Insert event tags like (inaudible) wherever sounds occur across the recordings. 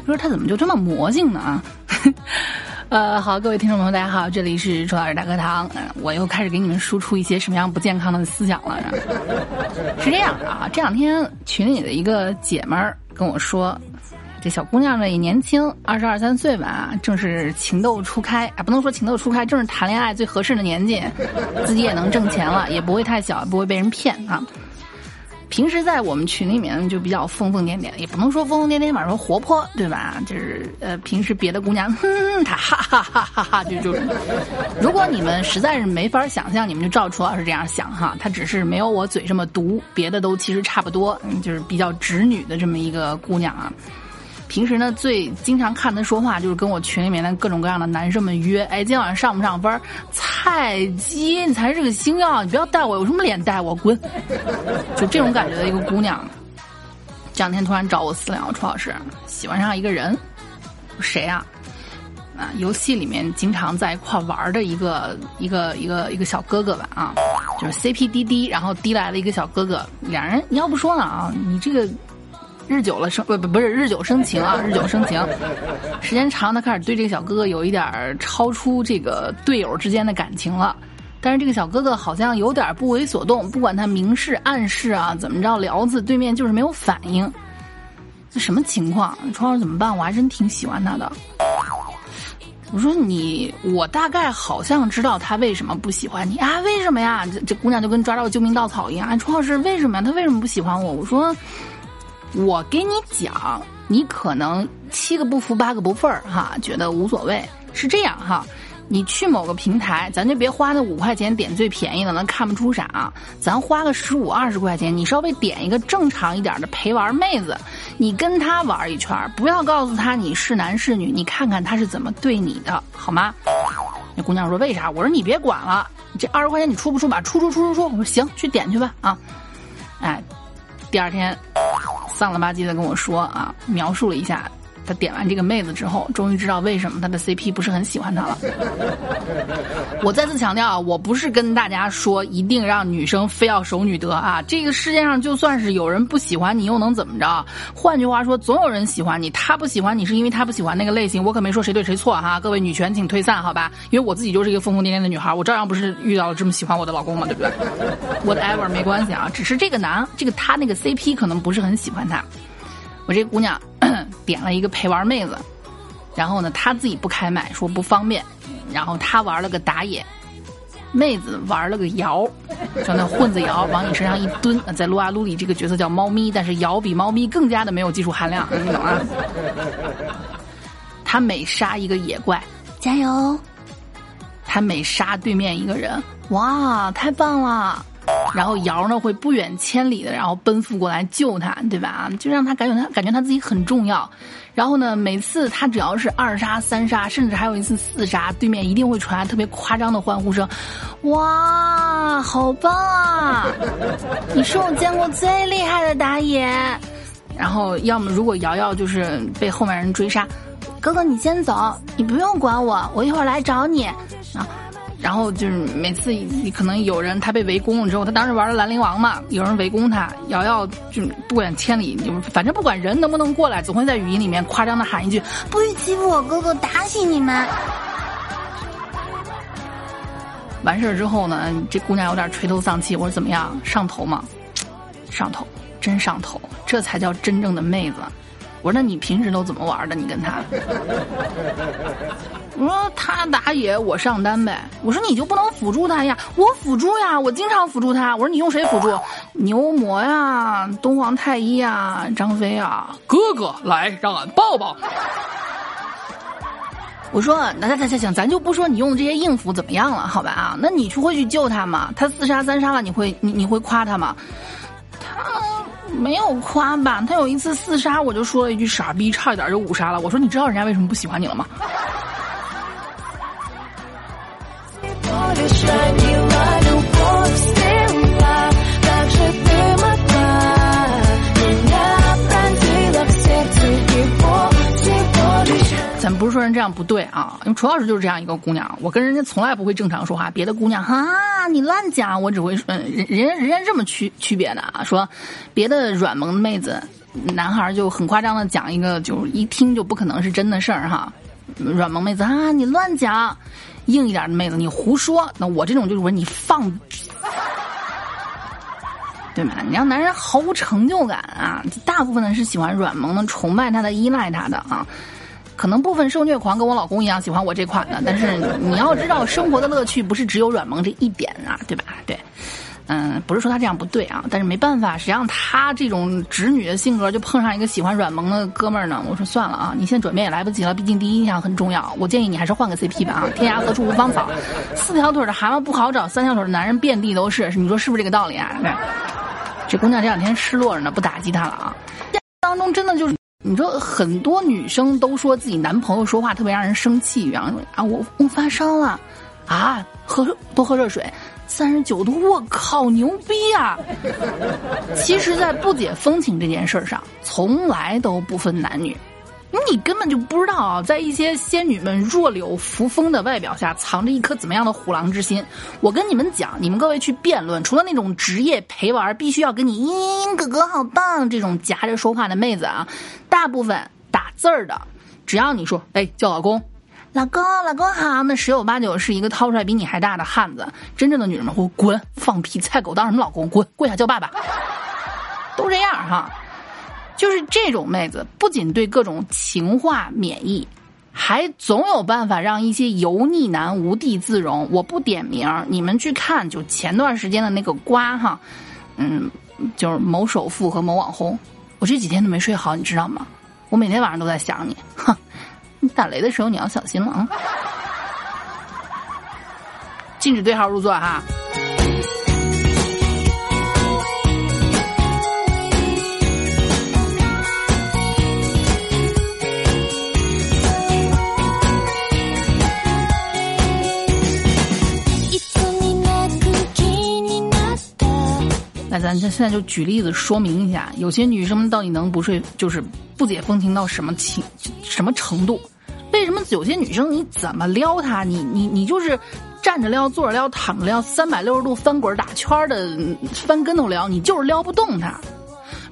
这歌它怎么就这么魔性呢啊？(laughs) 呃，好，各位听众朋友，大家好，这里是楚老师大课堂，我又开始给你们输出一些什么样不健康的思想了。是这样的啊，这两天群里的一个姐们儿跟我说，这小姑娘呢也年轻，二十二三岁吧，正是情窦初开啊，不能说情窦初开，正是谈恋爱最合适的年纪，自己也能挣钱了，也不会太小，不会被人骗啊。平时在我们群里面就比较疯疯癫癫，也不能说疯疯癫癫吧，说活泼，对吧？就是呃，平时别的姑娘，哼，她哈哈哈哈哈，就就，如果你们实在是没法想象，你们就照楚老师这样想哈，她只是没有我嘴这么毒，别的都其实差不多，就是比较直女的这么一个姑娘啊。平时呢，最经常看他说话，就是跟我群里面的各种各样的男生们约，哎，今天晚上上不上班？菜鸡，你才是个星耀，你不要带我，有什么脸带我？滚！就这种感觉的一个姑娘，这两天突然找我私聊，楚老师喜欢上一个人，谁啊？啊，游戏里面经常在一块玩的一个一个一个一个小哥哥吧，啊，就是 CP 滴滴，然后滴来了一个小哥哥，两人你要不说呢啊，你这个。日久了生不不不是日久生情啊，(laughs) 日久生情，时间长，他开始对这个小哥哥有一点超出这个队友之间的感情了。但是这个小哥哥好像有点不为所动，不管他明示暗示啊，怎么着聊子对面就是没有反应。这什么情况？窗儿怎么办？我还真挺喜欢他的。我说你，我大概好像知道他为什么不喜欢你啊？为什么呀？这这姑娘就跟抓到救命稻草一样。楚老师为什么呀？他为什么不喜欢我？我说。我给你讲，你可能七个不服八个不忿儿哈，觉得无所谓。是这样哈，你去某个平台，咱就别花那五块钱点最便宜的，能看不出啥。咱花个十五二十块钱，你稍微点一个正常一点的陪玩妹子，你跟她玩一圈，不要告诉她你是男是女，你看看她是怎么对你的，好吗？那姑娘说为啥？我说你别管了，这二十块钱你出不出吧？出出出出出。我说行，去点去吧啊。哎，第二天。丧了吧唧的跟我说啊，描述了一下。他点完这个妹子之后，终于知道为什么他的 CP 不是很喜欢他了。(laughs) 我再次强调啊，我不是跟大家说一定让女生非要守女德啊。这个世界上就算是有人不喜欢你，又能怎么着？换句话说，总有人喜欢你。他不喜欢你是因为他不喜欢那个类型。我可没说谁对谁错哈。各位女权请退散好吧？因为我自己就是一个疯疯癫癫的女孩，我照样不是遇到了这么喜欢我的老公嘛，对不对？Whatever 没关系啊，只是这个男这个他那个 CP 可能不是很喜欢他。我这姑娘。(clears throat) 点了一个陪玩妹子，然后呢，她自己不开麦，说不方便，然后她玩了个打野，妹子玩了个摇，就那混子摇，往你身上一蹲，在撸啊撸里这个角色叫猫咪，但是摇比猫咪更加的没有技术含量，你懂啊？(laughs) 他每杀一个野怪，加油！他每杀对面一个人，哇，太棒了！然后瑶呢会不远千里的，然后奔赴过来救他，对吧？就让他感觉他感觉他自己很重要。然后呢，每次他只要是二杀、三杀，甚至还有一次四杀，对面一定会传来特别夸张的欢呼声。哇，好棒啊！(laughs) 你是我见过最厉害的打野。然后要么如果瑶瑶就是被后面人追杀，哥哥你先走，你不用管我，我一会儿来找你。啊。然后就是每次可能有人他被围攻了之后，他当时玩的兰陵王嘛，有人围攻他，瑶瑶就不管千里，就反正不管人能不能过来，总会在语音里面夸张的喊一句：“不许欺负我哥哥，打死你们！”完事儿之后呢，这姑娘有点垂头丧气。我说怎么样，上头吗？上头，真上头，这才叫真正的妹子。我说那你平时都怎么玩的？你跟他？我说他打野，我上单呗。我说你就不能辅助他呀？我辅助呀，我经常辅助他。我说你用谁辅助？牛魔呀，东皇太一呀，张飞啊。哥哥来，让俺抱抱。我说那那那行行，咱就不说你用的这些硬辅怎么样了，好吧啊？那你去会去救他吗？他四杀三杀了，你会你你会夸他吗？他没有夸吧？他有一次四杀，我就说了一句傻逼，差一点就五杀了。我说你知道人家为什么不喜欢你了吗？是说人这样不对啊，因为楚老师就是这样一个姑娘，我跟人家从来不会正常说话。别的姑娘哈，你乱讲，我只会嗯，人人人家这么区区别的啊，说别的软萌的妹子男孩就很夸张的讲一个，就一听就不可能是真的事儿哈。软萌妹子啊，你乱讲；硬一点的妹子，你胡说。那我这种就是说你放，对吗？你让男人毫无成就感啊！大部分的是喜欢软萌的，崇拜他的，依赖他的啊。可能部分受虐狂跟我老公一样喜欢我这款的，(laughs) 但是你要知道，生活的乐趣不是只有软萌这一点啊，对吧？对，嗯，不是说他这样不对啊，但是没办法，谁让他这种直女的性格就碰上一个喜欢软萌的哥们儿呢？我说算了啊，你现在转变也来不及了，毕竟第一印象很重要。我建议你还是换个 CP 吧啊！天涯何处无芳草，四条腿的蛤蟆不好找，三条腿的男人遍地都是，你说是不是这个道理啊？对，这姑娘这两天失落着呢，不打击她了啊。当中真的就是。你说很多女生都说自己男朋友说话特别让人生气，然后啊，我我发烧了，啊，喝多喝热水，三十九度，我靠，牛逼啊！(laughs) 其实，在不解风情这件事上，从来都不分男女。你根本就不知道啊，在一些仙女们弱柳扶风的外表下，藏着一颗怎么样的虎狼之心。我跟你们讲，你们各位去辩论，除了那种职业陪玩，必须要跟你嘤嘤嘤哥哥好棒这种夹着说话的妹子啊，大部分打字儿的，只要你说哎叫老公，老公老公好，那十有八九是一个掏出来比你还大的汉子。真正的女人们会滚，放屁，菜狗当什么老公？滚，跪下叫爸爸，都这样哈。就是这种妹子，不仅对各种情话免疫，还总有办法让一些油腻男无地自容。我不点名，你们去看，就前段时间的那个瓜哈，嗯，就是某首富和某网红。我这几天都没睡好，你知道吗？我每天晚上都在想你，哼，你打雷的时候你要小心了啊！禁止对号入座哈。那咱这现在就举例子说明一下，有些女生到底能不睡，就是不解风情到什么情什么程度？为什么有些女生你怎么撩她，你你你就是站着撩、坐着撩、躺着撩，三百六十度翻滚打圈的翻跟头撩，你就是撩不动她。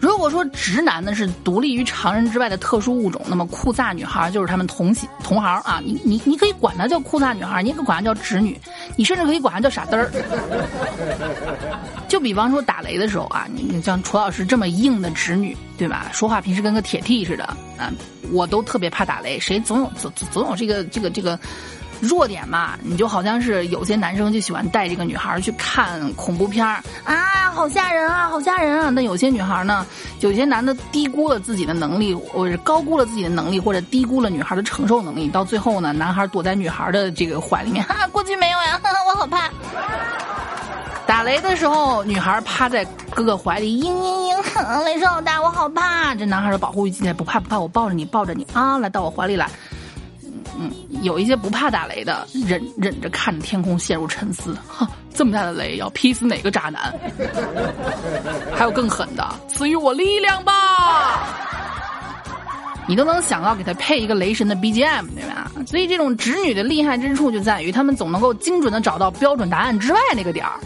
如果说直男呢是独立于常人之外的特殊物种，那么酷飒女孩就是他们同行同行啊！你你你可以管她叫酷飒女孩，你也可以管她叫直女，你甚至可以管她叫傻嘚儿。就比方说打雷的时候啊，你像楚老师这么硬的直女，对吧？说话平时跟个铁 T 似的啊，我都特别怕打雷。谁总有总总有这个这个这个。弱点嘛，你就好像是有些男生就喜欢带这个女孩去看恐怖片儿啊，好吓人啊，好吓人啊！那有些女孩呢，有些男的低估了自己的能力，或者高估了自己的能力，或者低估了女孩的承受能力，到最后呢，男孩躲在女孩的这个怀里面，哈，过去没有呀，(laughs) 我好怕。打雷的时候，女孩趴在哥哥怀里，嘤嘤嘤，(laughs) 雷声好大，我好怕。这男孩的保护欲进来，不怕不怕，我抱着你，抱着你啊，来到我怀里来。嗯，有一些不怕打雷的，忍忍着看着天空陷入沉思。哈，这么大的雷要劈死哪个渣男？(laughs) 还有更狠的，赐予我力量吧！你都能想到给他配一个雷神的 BGM，对吧？所以这种直女的厉害之处就在于，他们总能够精准的找到标准答案之外那个点儿，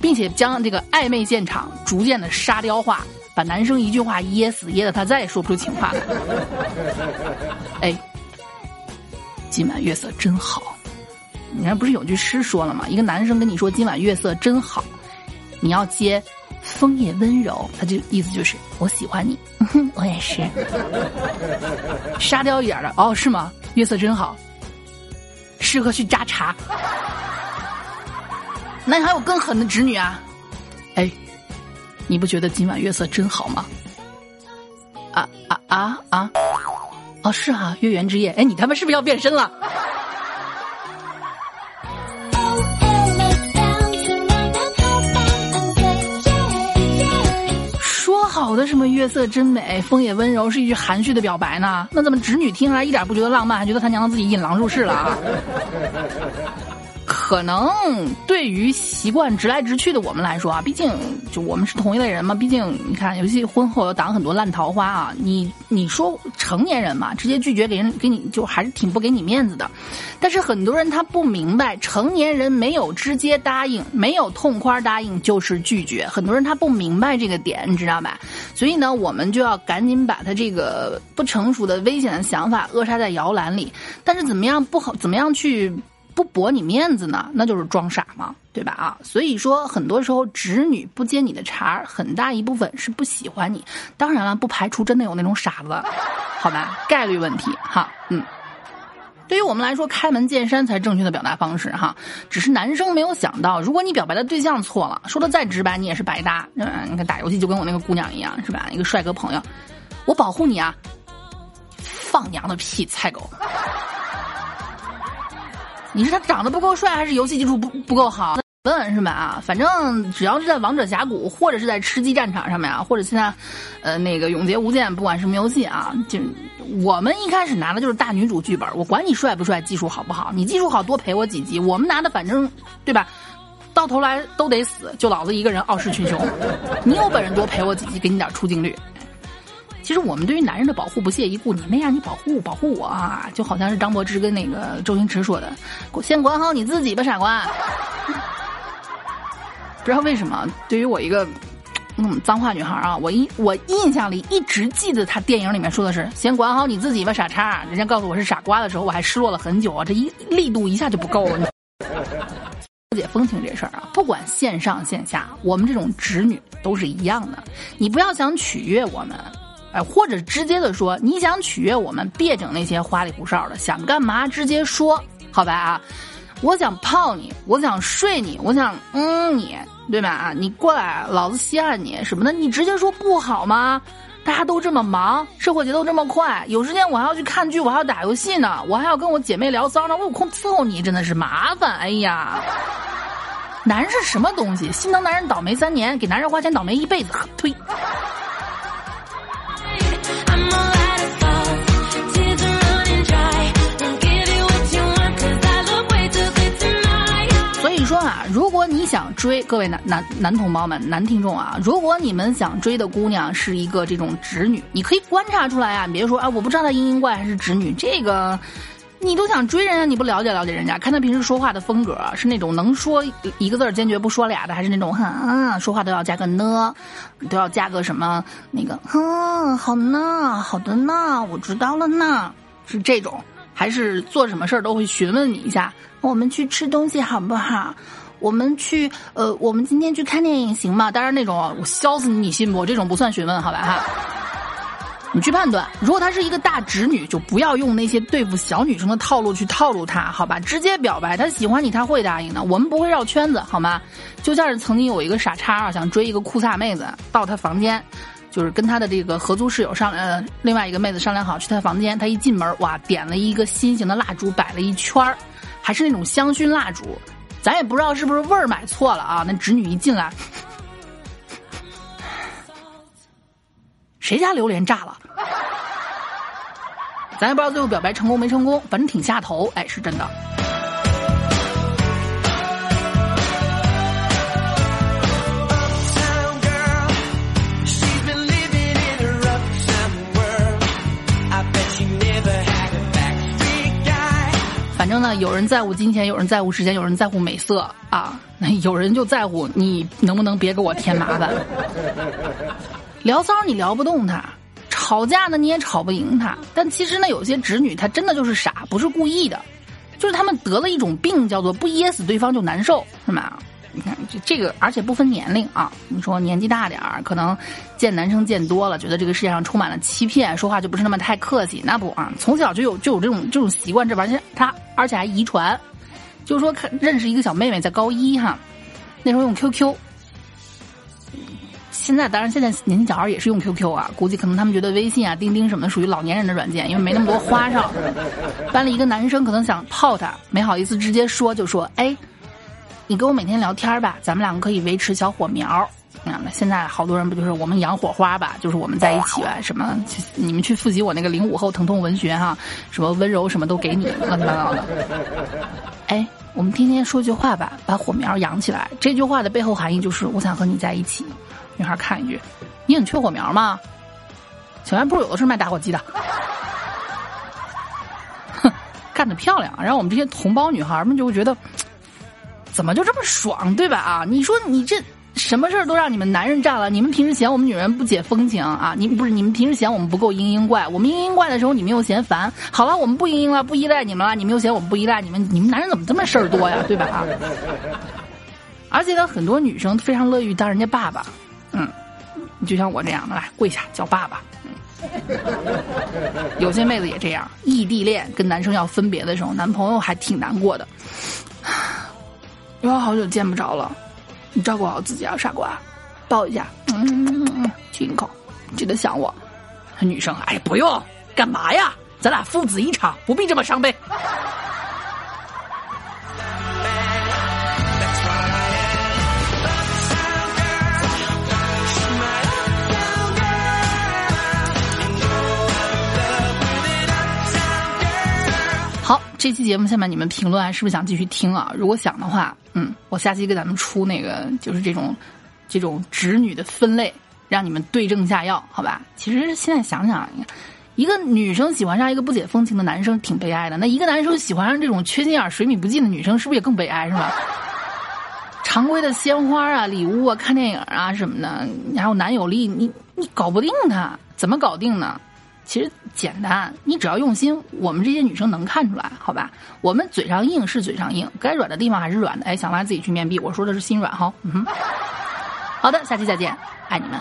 并且将这个暧昧现场逐渐的沙雕化，把男生一句话噎死，噎得他再也说不出情话来。(laughs) 哎。今晚月色真好，你看不是有句诗说了吗？一个男生跟你说今晚月色真好，你要接风也温柔，他就意思就是我喜欢你，(laughs) 我也是。沙雕一点的哦，是吗？月色真好，适合去扎茶。那你还有更狠的侄女啊？哎，你不觉得今晚月色真好吗？啊啊啊啊！哦，是哈，月圆之夜，哎，你他妈是不是要变身了？说好的什么月色真美，风也温柔，是一句含蓄的表白呢？那怎么侄女听来一点不觉得浪漫，还觉得他娘的自己引狼入室了啊？可。能对于习惯直来直去的我们来说啊，毕竟就我们是同一类人嘛。毕竟你看，尤其婚后要挡很多烂桃花啊。你你说成年人嘛，直接拒绝给人给你就还是挺不给你面子的。但是很多人他不明白，成年人没有直接答应，没有痛快答应就是拒绝。很多人他不明白这个点，你知道吧？所以呢，我们就要赶紧把他这个不成熟的、危险的想法扼杀在摇篮里。但是怎么样不好？怎么样去？不驳你面子呢，那就是装傻嘛，对吧？啊，所以说很多时候侄女不接你的茬儿，很大一部分是不喜欢你。当然了，不排除真的有那种傻子，好吧？概率问题哈，嗯。对于我们来说，开门见山才正确的表达方式哈。只是男生没有想到，如果你表白的对象错了，说的再直白，你也是白搭。嗯，你看打游戏就跟我那个姑娘一样，是吧？一个帅哥朋友，我保护你啊，放娘的屁，菜狗。你是他长得不够帅，还是游戏技术不不够好？问是吧？啊，反正只要是在王者峡谷，或者是在吃鸡战场上面啊，或者现在，呃，那个永劫无间，不管什么游戏啊，就我们一开始拿的就是大女主剧本。我管你帅不帅，技术好不好，你技术好多陪我几集，我们拿的反正对吧？到头来都得死，就老子一个人傲视群雄。你有本事多陪我几集，给你点出镜率。其实我们对于男人的保护不屑一顾，你没让，你保护保护我啊！就好像是张柏芝跟那个周星驰说的：“先管好你自己吧，傻瓜。”不知道为什么，对于我一个嗯脏话女孩啊，我印我印象里一直记得他电影里面说的是“先管好你自己吧，傻叉”。人家告诉我是傻瓜的时候，我还失落了很久啊，这一力度一下就不够了。了解风情这事儿啊，不管线上线下，我们这种侄女都是一样的。你不要想取悦我们。哎，或者直接的说，你想取悦我们，别整那些花里胡哨的，想干嘛直接说，好吧啊？我想泡你，我想睡你，我想嗯你，对吧啊？你过来，老子稀罕你什么的，你直接说不好吗？大家都这么忙，生活节奏这么快，有时间我还要去看剧，我还要打游戏呢，我还要跟我姐妹聊骚呢，我有空伺候你，真的是麻烦。哎呀，男人是什么东西？心疼男人倒霉三年，给男人花钱倒霉一辈子，推。如果你想追各位男男男同胞们、男听众啊，如果你们想追的姑娘是一个这种直女，你可以观察出来啊。你别说啊，我不知道她阴阴怪还是直女，这个你都想追人家，你不了解了解人家，看她平时说话的风格是那种能说一个字坚决不说俩的，还是那种啊说话都要加个呢，都要加个什么那个嗯好呢，好的呢，我知道了呢，是这种。还是做什么事儿都会询问你一下，我们去吃东西好不好？我们去呃，我们今天去看电影行吗？当然那种我削死你，你信不？这种不算询问，好吧哈。你去判断，如果她是一个大直女，就不要用那些对付小女生的套路去套路她，好吧？直接表白，她喜欢你，她会答应的。我们不会绕圈子，好吗？就像是曾经有一个傻叉啊，想追一个酷飒妹子，到她房间。就是跟他的这个合租室友商量，另外一个妹子商量好去她房间，他一进门，哇，点了一个心形的蜡烛，摆了一圈儿，还是那种香薰蜡烛，咱也不知道是不是味儿买错了啊。那侄女一进来，谁家榴莲炸了？咱也不知道最后表白成功没成功，反正挺下头，哎，是真的。正呢，有人在乎金钱，有人在乎时间，有人在乎美色啊，那 (laughs) 有人就在乎你能不能别给我添麻烦。聊骚你聊不动他，吵架呢你也吵不赢他。但其实呢，有些侄女她真的就是傻，不是故意的，就是他们得了一种病，叫做不噎死对方就难受，是吗？你看，这这个，而且不分年龄啊。你说年纪大点儿，可能见男生见多了，觉得这个世界上充满了欺骗，说话就不是那么太客气。那不啊，从小就有就有这种这种习惯，这玩意儿他而且还遗传。就是说，看认识一个小妹妹在高一哈，那时候用 QQ。现在当然现在年轻小孩也是用 QQ 啊，估计可能他们觉得微信啊、钉钉什么的属于老年人的软件，因为没那么多花哨。班里一个男生可能想泡她，没好意思直接说，就说哎。你跟我每天聊天吧，咱们两个可以维持小火苗。啊，那现在好多人不就是我们养火花吧？就是我们在一起吧？什么？你们去复习我那个零五后疼痛文学哈，什么温柔什么都给你，乱七八糟的。哎，我们天天说句话吧，把火苗养起来。这句话的背后含义就是我想和你在一起。女孩看一句，你很缺火苗吗？小卖部有的是卖打火机的。哼，(laughs) 干得漂亮！然后我们这些同胞女孩们就会觉得，怎么就这么爽，对吧？啊，你说你这。什么事儿都让你们男人占了，你们平时嫌我们女人不解风情啊？你不是你们平时嫌我们不够嘤嘤怪，我们嘤嘤怪的时候你们又嫌烦。好了，我们不嘤嘤了，不依赖你们了，你们又嫌我们不依赖你们。你们男人怎么这么事儿多呀？对吧？啊！而且呢，很多女生非常乐于当人家爸爸，嗯，就像我这样的，来跪下叫爸爸。有些妹子也这样，异地恋跟男生要分别的时候，男朋友还挺难过的，(sighs) 又好久见不着了。你照顾好自己啊，傻瓜，抱一下，亲一口，记得想我。女生，哎，不用，干嘛呀？咱俩父子一场，不必这么伤悲。这期节目下面你们评论还是不是想继续听啊？如果想的话，嗯，我下期给咱们出那个就是这种，这种直女的分类，让你们对症下药，好吧？其实现在想想，一个女生喜欢上一个不解风情的男生挺悲哀的，那一个男生喜欢上这种缺心眼、水米不进的女生，是不是也更悲哀？是吧？常规的鲜花啊、礼物啊、看电影啊什么的，还有男友力，你你搞不定他，怎么搞定呢？其实简单，你只要用心，我们这些女生能看出来，好吧？我们嘴上硬是嘴上硬，该软的地方还是软的。哎，想拉自己去面壁，我说的是心软哈。嗯哼，好的，下期再见，爱你们。